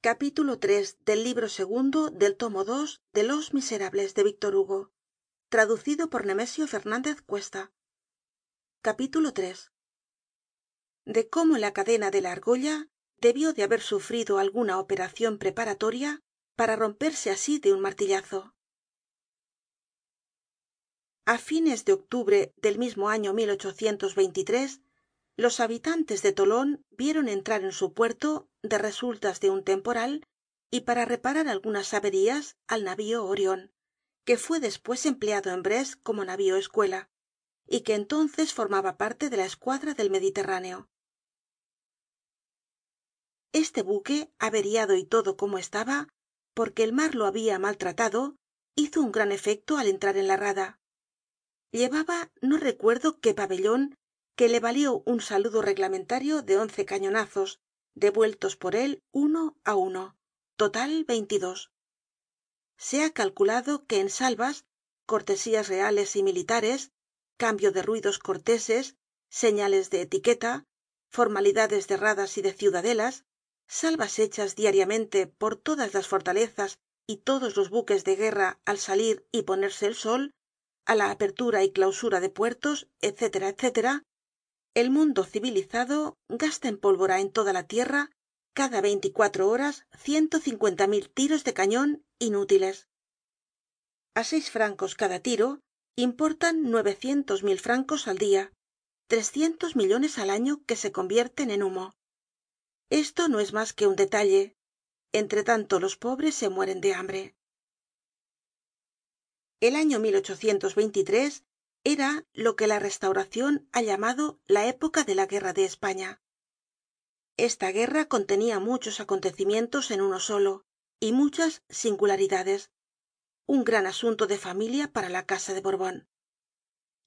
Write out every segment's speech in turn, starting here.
capítulo del libro segundo del tomo de los miserables de víctor hugo traducido por nemesio fernandez cuesta. Capítulo de cómo la cadena de la argolla debió de haber sufrido alguna operacion preparatoria para romperse asi de un martillazo. A fines de octubre del mismo año los habitantes de tolon vieron entrar en su puerto de resultas de un temporal y para reparar algunas averías al navio orion que fue despues empleado en brest como navio escuela y que entonces formaba parte de la escuadra del mediterráneo. Este buque averiado y todo como estaba porque el mar lo habia maltratado hizo un gran efecto al entrar en la rada. Llevaba no recuerdo qué pabellon que le valió un saludo reglamentario de once cañonazos devueltos por él uno á uno. Total veintidós. Se ha calculado que en salvas cortesías reales y militares cambio de ruidos corteses señales de etiqueta formalidades de radas y de ciudadelas salvas hechas diariamente por todas las fortalezas y todos los buques de guerra al salir y ponerse el sol a la apertura y clausura de puertos el mundo civilizado gasta en pólvora en toda la tierra cada veinticuatro horas ciento cincuenta mil tiros de cañon inútiles. A seis francos cada tiro importan nuevecientos mil francos al dia trescientos millones al año que se convierten en humo. Esto no es mas que un detalle. Entre tanto los pobres se mueren de hambre. El año era lo que la restauracion ha llamado la época de la guerra de españa. Esta guerra contenia muchos acontecimientos en uno solo y muchas singularidades. Un gran asunto de familia para la casa de borbon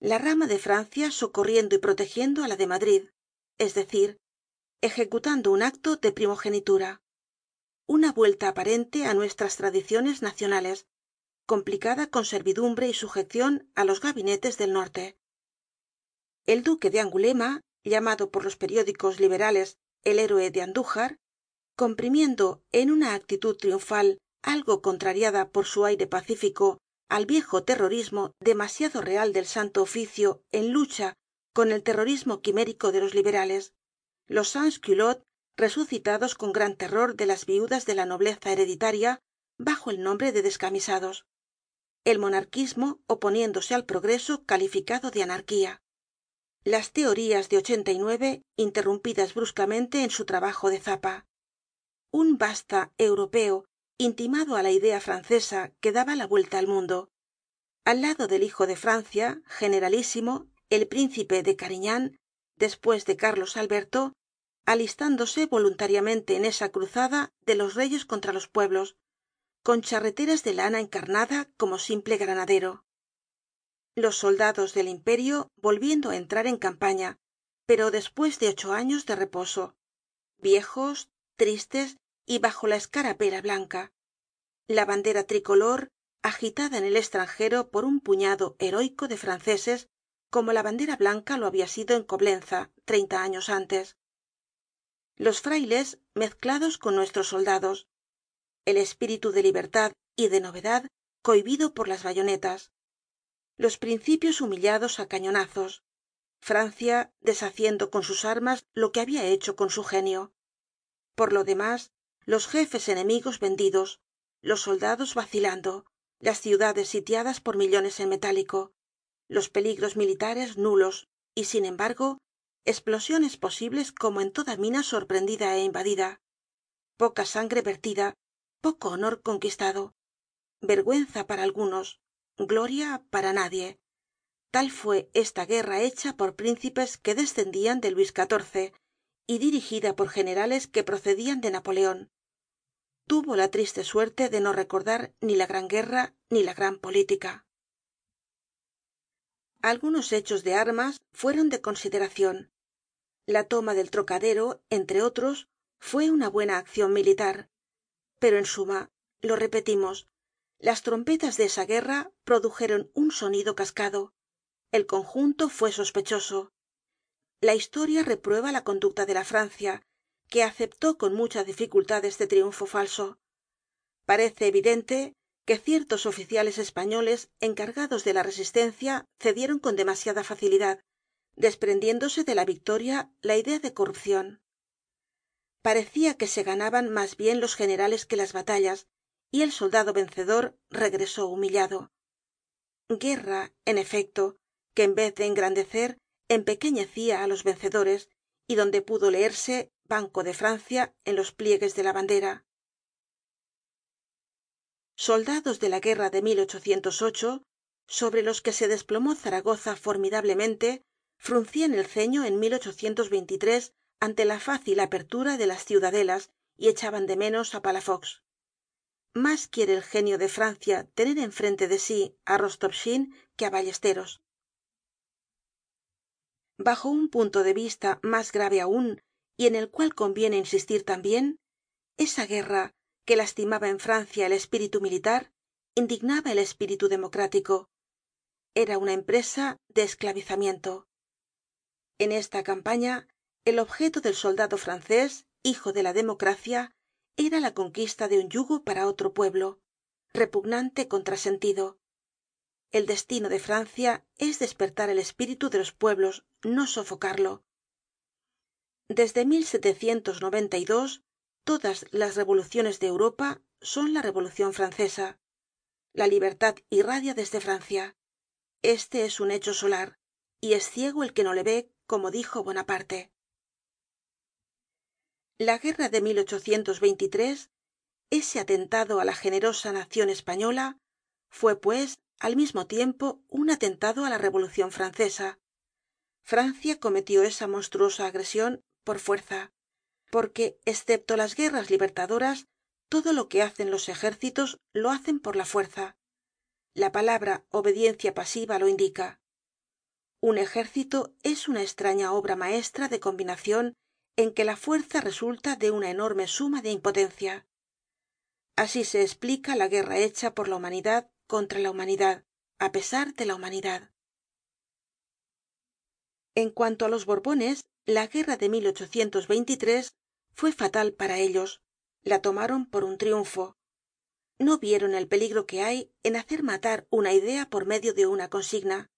la rama de francia socorriendo y protegiendo á la de madrid es decir ejecutando un acto de primogenitura. Una vuelta aparente á nuestras tradiciones nacionales complicada con servidumbre y sujecion á los gabinetes del norte. El duque de angulema llamado por los periódicos liberales el héroe de andújar comprimiendo en una actitud triunfal algo contrariada por su aire pacífico al viejo terrorismo demasiado real del santo oficio en lucha con el terrorismo quimérico de los liberales los sans culottes resucitados con gran terror de las viudas de la nobleza hereditaria bajo el nombre de descamisados el monarquismo oponiéndose al progreso calificado de anarquía. Las teorías de interrumpidas bruscamente en su trabajo de zapa. Un basta europeo intimado á la idea francesa que daba la vuelta al mundo. Al lado del hijo de francia generalísimo el príncipe de carignan despues de carlos alberto alistándose voluntariamente en esa cruzada de los reyes contra los pueblos con charreteras de lana encarnada como simple granadero. Los soldados del imperio volviendo á entrar en campaña pero despues de ocho años de reposo viejos tristes y bajo la escarapela blanca. La bandera tricolor agitada en el estranjero por un puñado heroico de franceses como la bandera blanca lo habia sido en coblenza treinta años antes. Los frailes mezclados con nuestros soldados el espíritu de libertad y de novedad cohibido por las bayonetas. Los principios humillados á cañonazos. Francia deshaciendo con sus armas lo que había hecho con su genio. Por lo demás los jefes enemigos vendidos los soldados vacilando las ciudades sitiadas por millones en metálico los peligros militares nulos y sin embargo esplosiones posibles como en toda mina sorprendida é invadida. Poca sangre vertida poco honor conquistado. Vergüenza para algunos gloria para nadie. Tal fue esta guerra hecha por príncipes que descendian de luis xiv y dirigida por generales que procedian de napoleon tuvo la triste suerte de no recordar ni la gran guerra ni la gran política. Algunos hechos de armas fueron de consideracion la toma del trocadero entre otros fue una buena accion militar pero en suma lo repetimos. Las trompetas de esa guerra produjeron un sonido cascado. El conjunto fue sospechoso. La historia reprueba la conducta de la francia que aceptó con mucha dificultad este triunfo falso. Parece evidente que ciertos oficiales españoles encargados de la resistencia cedieron con demasiada facilidad desprendiéndose de la victoria la idea de corrupcion parecia que se ganaban mas bien los generales que las batallas y el soldado vencedor regresó humillado. Guerra en efecto que en vez de engrandecer empequeñecia á los vencedores y donde pudo leerse banco de francia en los pliegues de la bandera. Soldados de la guerra de sobre los que se desplomó zaragoza formidablemente fruncían el ceño en ante la fácil apertura de las ciudadelas y echaban de menos á palafox. Mas quiere el genio de francia tener en frente de sí á rostopchine que á ballesteros. Bajo un punto de vista mas grave aun y en el cual conviene insistir tambien esa guerra que lastimaba en francia el espíritu militar indignaba el espíritu democrático. Era una empresa de esclavizamiento. En esta campaña el objeto del soldado francés hijo de la democracia era la conquista de un yugo para otro pueblo repugnante contrasentido. El destino de francia es despertar el espíritu de los pueblos no sofocarlo. Desde todas las revoluciones de europa son la revolucion francesa. La libertad irradia desde francia. Este es un hecho solar y es ciego el que no le ve como dijo bonaparte la guerra de ese atentado á la generosa nacion española fue pues al mismo tiempo un atentado á la revolucion francesa. Francia cometió esa monstruosa agresion por fuerza porque escepto las guerras libertadoras todo lo que hacen los ejércitos lo hacen por la fuerza. La palabra obediencia pasiva lo indica. Un ejército es una estraña obra maestra de combinacion en que la fuerza resulta de una enorme suma de impotencia. Así se esplica la guerra hecha por la humanidad contra la humanidad á pesar de la humanidad. En cuanto á los borbones la guerra de fue fatal para ellos. La tomaron por un triunfo. No vieron el peligro que hay en hacer matar una idea por medio de una consigna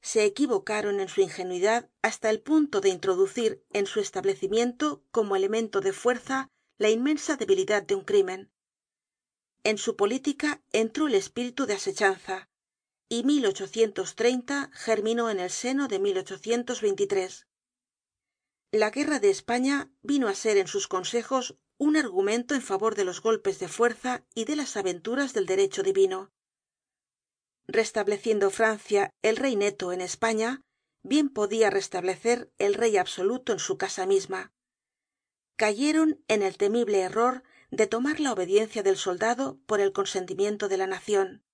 se equivocaron en su ingenuidad hasta el punto de introducir en su establecimiento como elemento de fuerza la inmensa debilidad de un crimen. En su política entró el espíritu de asechanza y germinó en el seno de la guerra de españa vino á ser en sus consejos un argumento en favor de los golpes de fuerza y de las aventuras del derecho divino restableciendo francia el rey neto en españa bien podia restablecer el rey absoluto en su casa misma. Cayeron en el temible error de tomar la obediencia del soldado por el consentimiento de la nacion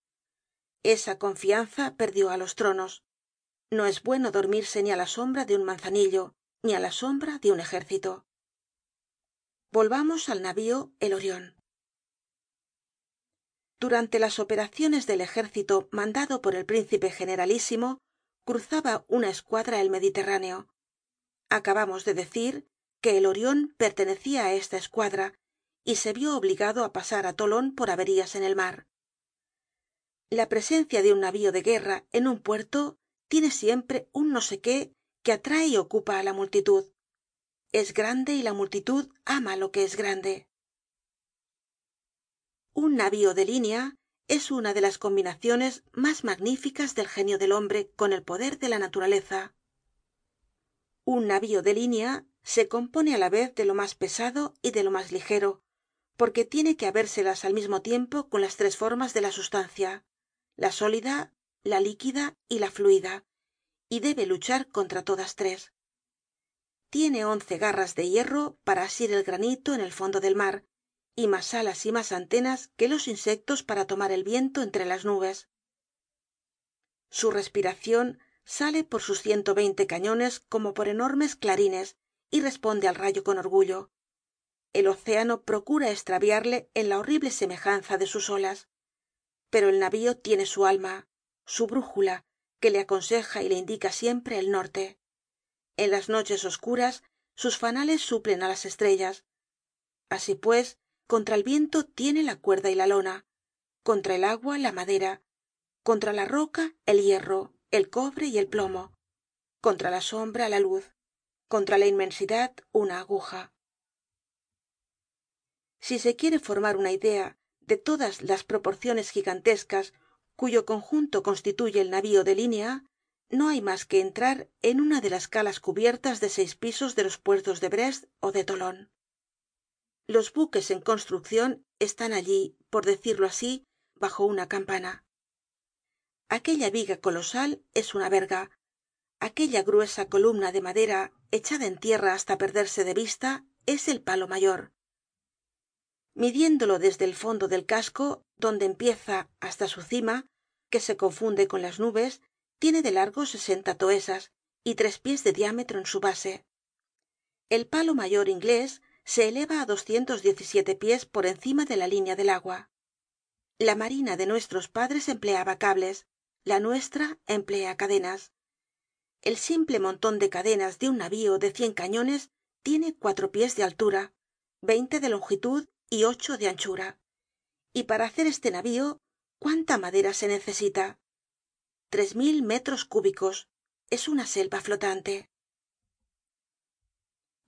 esa confianza perdió á los tronos. No es bueno dormirse ni á la sombra de un manzanillo ni á la sombra de un ejército. Volvamos al navío el orion durante las operaciones del ejército mandado por el príncipe generalísimo cruzaba una escuadra el mediterráneo. Acabamos de decir que el orion pertenecia á esta escuadra y se vio obligado á pasar á tolon por averías en el mar. La presencia de un navío de guerra en un puerto tiene siempre un no sé qué que atrae y ocupa á la multitud. Es grande y la multitud ama lo que es grande un navío de línea es una de las combinaciones más magníficas del genio del hombre con el poder de la naturaleza. Un navío de línea se compone á la vez de lo más pesado y de lo más ligero porque tiene que habérselas al mismo tiempo con las tres formas de la sustancia la sólida la líquida y la fluida y debe luchar contra todas tres. Tiene once garras de hierro para asir el granito en el fondo del mar y más alas y más antenas que los insectos para tomar el viento entre las nubes. Su respiracion sale por sus ciento veinte cañones como por enormes clarines y responde al rayo con orgullo. El océano procura estraviarle en la horrible semejanza de sus olas. Pero el navío tiene su alma su brújula que le aconseja y le indica siempre el norte. En las noches oscuras sus fanales suplen á las estrellas. Así pues contra el viento tiene la cuerda y la lona. Contra el agua la madera. Contra la roca el hierro el cobre y el plomo. Contra la sombra la luz. Contra la inmensidad una aguja. Si se quiere formar una idea de todas las proporciones gigantescas cuyo conjunto constituye el navio de línea no hay mas que entrar en una de las calas cubiertas de seis pisos de los puertos de brest ó de tolon los buques en construccion están allí por decirlo así bajo una campana. Aquella viga colosal es una verga. Aquella gruesa columna de madera echada en tierra hasta perderse de vista es el palo mayor. Midiéndolo desde el fondo del casco donde empieza hasta su cima que se confunde con las nubes tiene de largo sesenta toesas y tres pies de diámetro en su base. El palo mayor inglés se eleva á doscientos diez y siete pies por encima de la línea del agua. La marina de nuestros padres empleaba cables la nuestra emplea cadenas. El simple monton de cadenas de un navio de cien cañones tiene cuatro pies de altura veinte de longitud y ocho de anchura. Y para hacer este navio cuánta madera se necesita tres mil metros cúbicos. Es una selva flotante.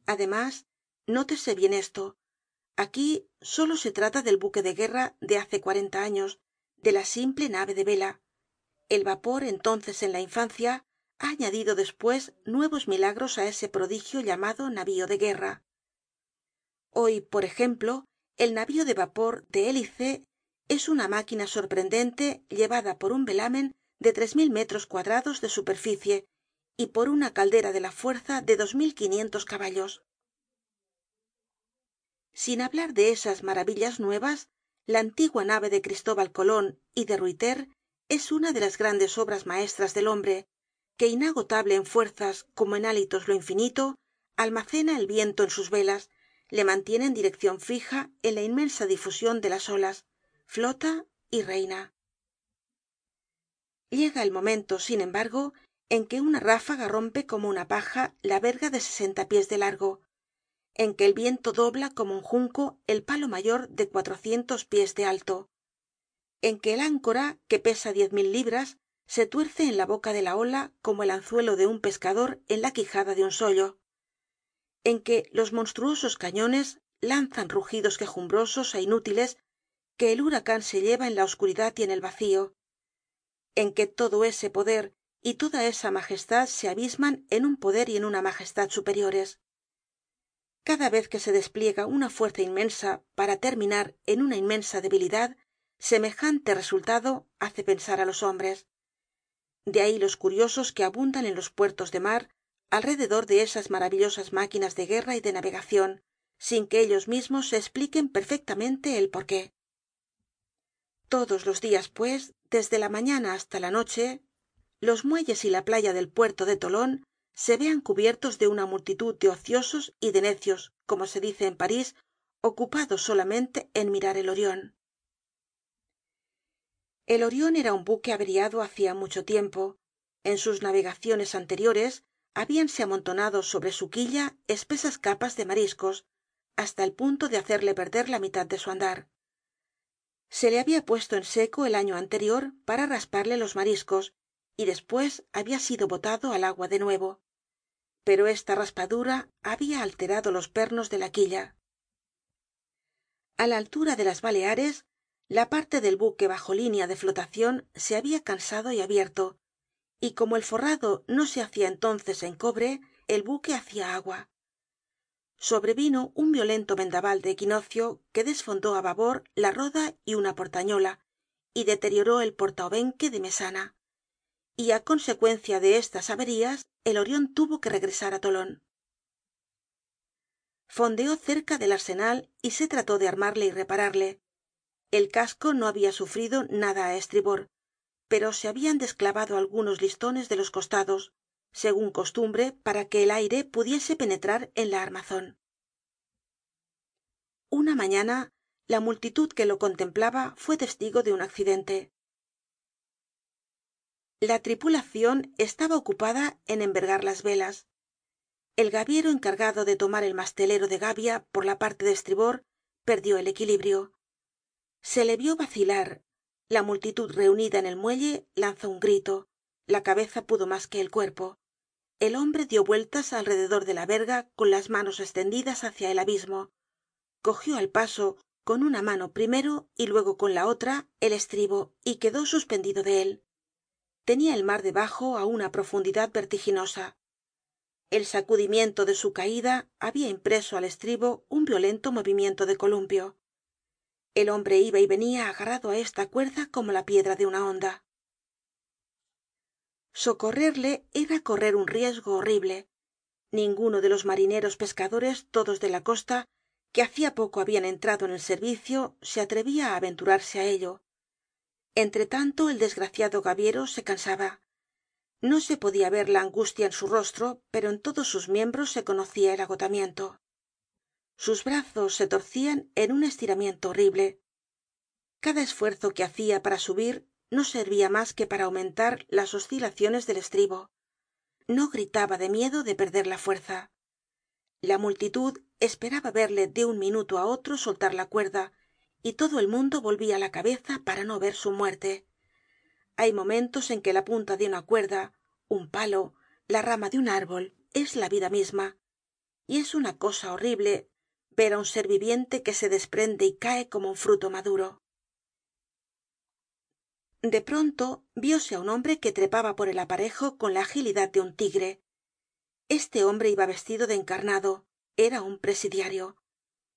Además nótese bien esto. Aquí solo se trata del buque de guerra de hace cuarenta años de la simple nave de vela. El vapor entonces en la infancia ha añadido despues nuevos milagros á ese prodigio llamado navio de guerra. Hoy por ejemplo el navio de vapor de hélice es una máquina sorprendente llevada por un velamen de tres mil metros cuadrados de superficie y por una caldera de la fuerza de dos mil quinientos caballos sin hablar de esas maravillas nuevas la antigua nave de cristóbal colon y de ruyter es una de las grandes obras maestras del hombre que inagotable en fuerzas como en hálitos lo infinito almacena el viento en sus velas le mantiene en direccion fija en la inmensa difusion de las olas flota y reina. Llega el momento sin embargo en que una ráfaga rompe como una paja la verga de sesenta pies de largo en que el viento dobla como un junco el palo mayor de cuatrocientos pies de alto en que el áncora que pesa diez mil libras se tuerce en la boca de la ola como el anzuelo de un pescador en la quijada de un sollo en que los monstruosos cañones lanzan rugidos quejumbrosos é inútiles que el huracan se lleva en la oscuridad y en el vacío en que todo ese poder y toda esa majestad se abisman en un poder y en una majestad superiores cada vez que se despliega una fuerza inmensa para terminar en una inmensa debilidad semejante resultado hace pensar á los hombres. De ahí los curiosos que abundan en los puertos de mar alrededor de esas maravillosas máquinas de guerra y de navegacion sin que ellos mismos se espliquen perfectamente el por qué todos los dias pues desde la mañana hasta la noche los muelles y la playa del puerto de tolon se vean cubiertos de una multitud de ociosos y de necios como se dice en parís ocupados solamente en mirar el orion el orion era un buque averiado hacia mucho tiempo. En sus navegaciones anteriores habíanse amontonado sobre su quilla espesas capas de mariscos hasta el punto de hacerle perder la mitad de su andar. Se le había puesto en seco el año anterior para rasparle los mariscos y despues había sido botado al agua de nuevo pero esta raspadura había alterado los pernos de la quilla. A la altura de las baleares la parte del buque bajo línea de flotacion se había cansado y abierto y como el forrado no se hacia entonces en cobre el buque hacia agua. Sobrevino un violento vendaval de equinoccio que desfondó á babor la roda y una portañola y deterioró el portaobenque de mesana y á consecuencia de estas averías el orion tuvo que regresar á tolon fondeó cerca del arsenal y se trató de armarle y repararle. El casco no había sufrido nada á estribor pero se habían desclavado algunos listones de los costados según costumbre para que el aire pudiese penetrar en la armazon una mañana la multitud que lo contemplaba fue testigo de un accidente la tripulacion estaba ocupada en envergar las velas. El gaviero encargado de tomar el mastelero de gavia por la parte de estribor perdió el equilibrio. Se le vio vacilar. La multitud reunida en el muelle lanzó un grito. La cabeza pudo mas que el cuerpo. El hombre dio vueltas alrededor de la verga con las manos estendidas hácia el abismo. Cogió al paso con una mano primero y luego con la otra el estribo y quedó suspendido de él tenia el mar debajo á una profundidad vertiginosa. El sacudimiento de su caida habia impreso al estribo un violento movimiento de columpio. El hombre iba y venia agarrado á esta cuerda como la piedra de una honda socorrerle era correr un riesgo horrible. Ninguno de los marineros pescadores todos de la costa que hacía poco habian entrado en el servicio se atrevía á aventurarse á ello entre tanto el desgraciado gaviero se cansaba. No se podia ver la angustia en su rostro pero en todos sus miembros se conocia el agotamiento. Sus brazos se torcian en un estiramiento horrible. Cada esfuerzo que hacia para subir no servia mas que para aumentar las oscilaciones del estribo. No gritaba de miedo de perder la fuerza. La multitud esperaba verle de un minuto á otro soltar la cuerda y todo el mundo volvia la cabeza para no ver su muerte. Hay momentos en que la punta de una cuerda un palo la rama de un árbol es la vida misma. Y es una cosa horrible ver á un ser viviente que se desprende y cae como un fruto maduro. De pronto vióse á un hombre que trepaba por el aparejo con la agilidad de un tigre. Este hombre iba vestido de encarnado era un presidiario.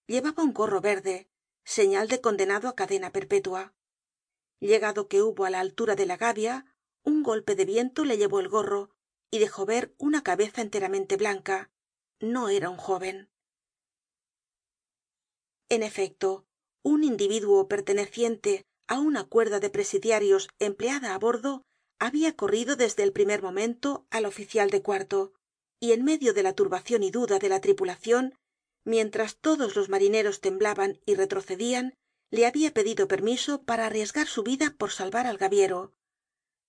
Llevaba un gorro verde señal de condenado á cadena perpetua. Llegado que hubo á la altura de la gavia un golpe de viento le llevó el gorro y dejó ver una cabeza enteramente blanca. No era un joven. En efecto un individuo perteneciente á una cuerda de presidiarios empleada á bordo habia corrido desde el primer momento al oficial de cuarto y en medio de la turbacion y duda de la tripulacion mientras todos los marineros temblaban y retrocedian le habia pedido permiso para arriesgar su vida por salvar al gaviero.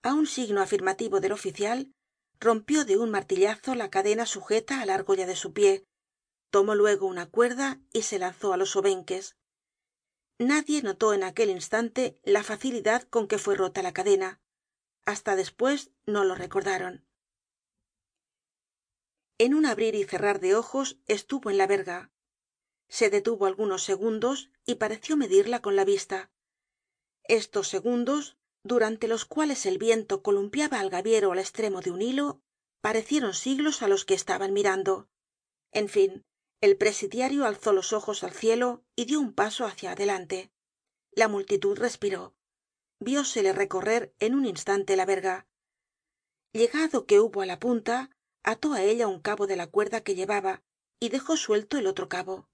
A un signo afirmativo del oficial rompió de un martillazo la cadena sujeta á la argolla de su pie tomó luego una cuerda y se lanzó á los obenques. Nadie notó en aquel instante la facilidad con que fue rota la cadena. Hasta despues no lo recordaron en un abrir y cerrar de ojos estuvo en la verga. Se detuvo algunos segundos y pareció medirla con la vista. Estos segundos durante los cuales el viento columpiaba al gaviero al estremo de un hilo parecieron siglos á los que estaban mirando. En fin el presidiario alzó los ojos al cielo y dio un paso hacia adelante. La multitud respiró. Viósele recorrer en un instante la verga. Llegado que hubo á la punta ató á ella un cabo de la cuerda que llevaba y dejó suelto el otro cabo.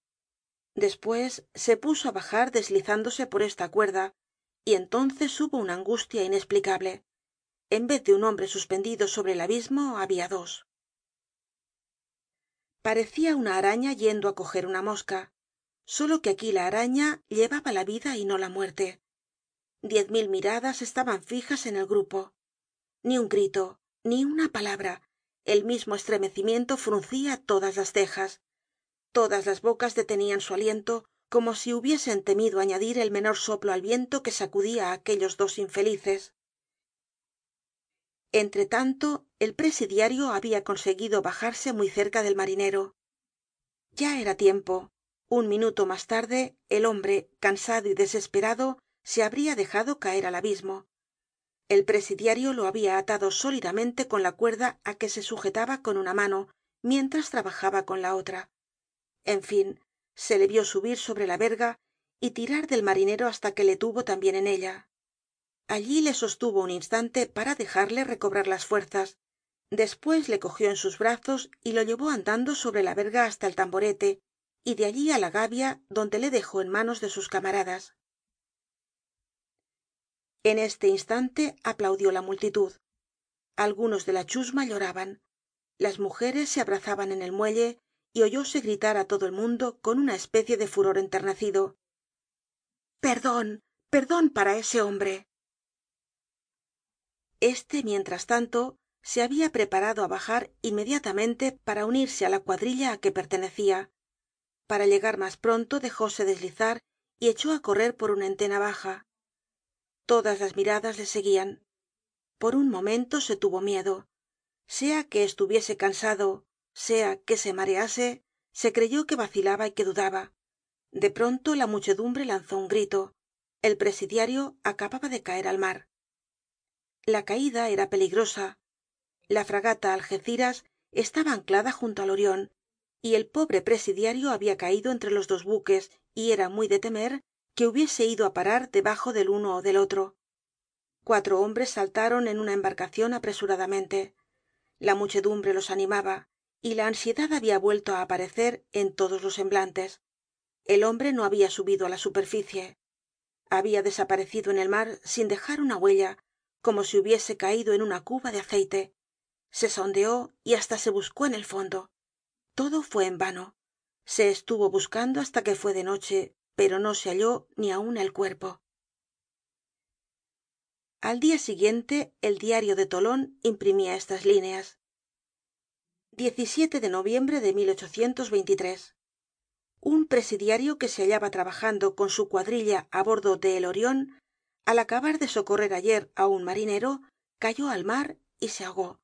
Despues se puso á bajar deslizándose por esta cuerda y entonces hubo una angustia inesplicable en vez de un hombre suspendido sobre el abismo habia dos. Parecia una araña yendo á coger una mosca solo que aquí la araña llevaba la vida y no la muerte. Diez mil miradas estaban fijas en el grupo. Ni un grito ni una palabra el mismo estremecimiento fruncia todas las cejas. Todas las bocas detenian su aliento como si hubiesen temido añadir el menor soplo al viento que sacudia á aquellos dos infelices. Entre tanto el presidiario habia conseguido bajarse muy cerca del marinero. Ya era tiempo. Un minuto mas tarde el hombre cansado y desesperado se habría dejado caer al abismo el presidiario lo había atado sólidamente con la cuerda á que se sujetaba con una mano mientras trabajaba con la otra. En fin se le vio subir sobre la verga y tirar del marinero hasta que le tuvo también en ella. Allí le sostuvo un instante para dejarle recobrar las fuerzas. Despues le cogió en sus brazos y lo llevó andando sobre la verga hasta el tamborete y de allí á la gavia donde le dejó en manos de sus camaradas en este instante aplaudió la multitud. Algunos de la chusma lloraban. Las mujeres se abrazaban en el muelle y oyóse gritar á todo el mundo con una especie de furor enternecido. Perdon perdon para ese hombre este mientras tanto se habia preparado á bajar inmediatamente para unirse á la cuadrilla á que pertenecia para llegar mas pronto dejóse deslizar y echó á correr por una entena baja todas las miradas le seguían. Por un momento se tuvo miedo. Sea que estuviese cansado sea que se marease se creyó que vacilaba y que dudaba. De pronto la muchedumbre lanzó un grito. El presidiario acababa de caer al mar. La caida era peligrosa. La fragata algeciras estaba anclada junto al orion y el pobre presidiario habia caido entre los dos buques y era muy de temer que hubiese ido á parar debajo del uno ó del otro. Cuatro hombres saltaron en una embarcacion apresuradamente. La muchedumbre los animaba y la ansiedad habia vuelto á aparecer en todos los semblantes. El hombre no habia subido á la superficie. Habia desaparecido en el mar sin dejar una huella como si hubiese caido en una cuba de aceite. Se sondeó y hasta se buscó en el fondo. Todo fue en vano. Se estuvo buscando hasta que fue de noche pero no se halló ni aun el cuerpo. Al dia siguiente el diario de tolon imprimía estas líneas. De noviembre de un presidiario que se hallaba trabajando con su cuadrilla á bordo de el orion al acabar de socorrer ayer á un marinero cayó al mar y se ahogó.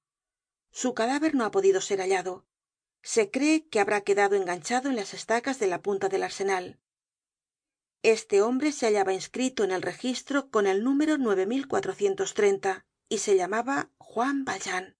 Su cadáver no ha podido ser hallado. Se cree que habrá quedado enganchado en las estacas de la punta del arsenal este hombre se hallaba inscrito en el registro con el número y se llamaba juan valjean